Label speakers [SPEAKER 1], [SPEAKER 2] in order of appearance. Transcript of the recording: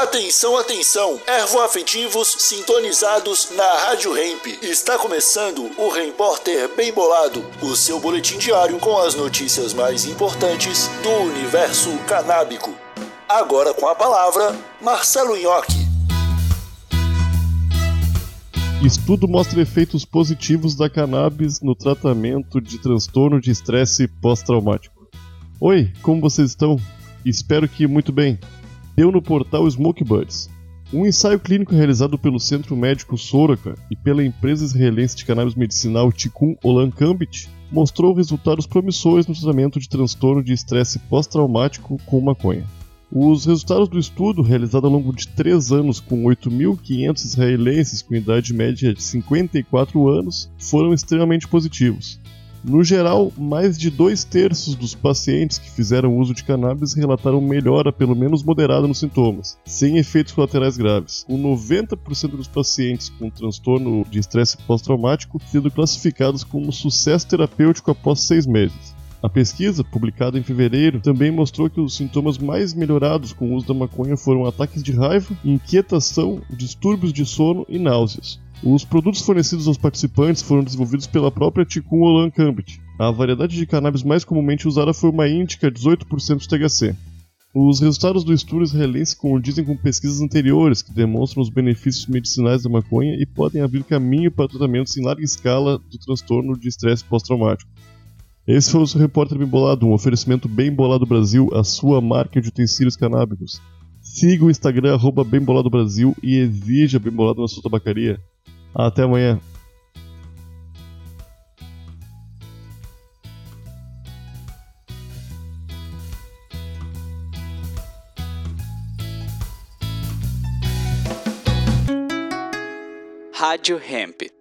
[SPEAKER 1] Atenção, atenção! Ervoafetivos sintonizados na Rádio Hemp. Está começando o Repórter Bem Bolado, o seu boletim diário com as notícias mais importantes do universo canábico. Agora com a palavra, Marcelo Nhoque.
[SPEAKER 2] Estudo mostra efeitos positivos da cannabis no tratamento de transtorno de estresse pós-traumático. Oi, como vocês estão? Espero que muito bem deu no portal Smoke Buds. Um ensaio clínico realizado pelo Centro Médico Soraka e pela empresa israelense de cannabis medicinal Tikkun Olam Kambit mostrou resultados promissores no tratamento de transtorno de estresse pós-traumático com maconha. Os resultados do estudo, realizado ao longo de três anos com 8.500 israelenses com idade média de 54 anos, foram extremamente positivos. No geral, mais de dois terços dos pacientes que fizeram uso de cannabis relataram melhora, pelo menos moderada, nos sintomas, sem efeitos colaterais graves, com 90% dos pacientes com transtorno de estresse pós-traumático sendo classificados como sucesso terapêutico após seis meses. A pesquisa, publicada em fevereiro, também mostrou que os sintomas mais melhorados com o uso da maconha foram ataques de raiva, inquietação, distúrbios de sono e náuseas. Os produtos fornecidos aos participantes foram desenvolvidos pela própria Tikkun Olam Kambit. A variedade de cannabis mais comumente usada foi uma índica 18% de THC. Os resultados do estudo israelense condizem com pesquisas anteriores que demonstram os benefícios medicinais da maconha e podem abrir caminho para tratamentos em larga escala do transtorno de estresse pós-traumático. Esse foi o seu repórter Bem Bolado, um oferecimento Bem Bolado Brasil, a sua marca de utensílios canábicos. Siga o Instagram, arroba Bem Bolado Brasil e exija Bem Bolado na sua tabacaria. Até amanhã.
[SPEAKER 3] Rádio Hemp.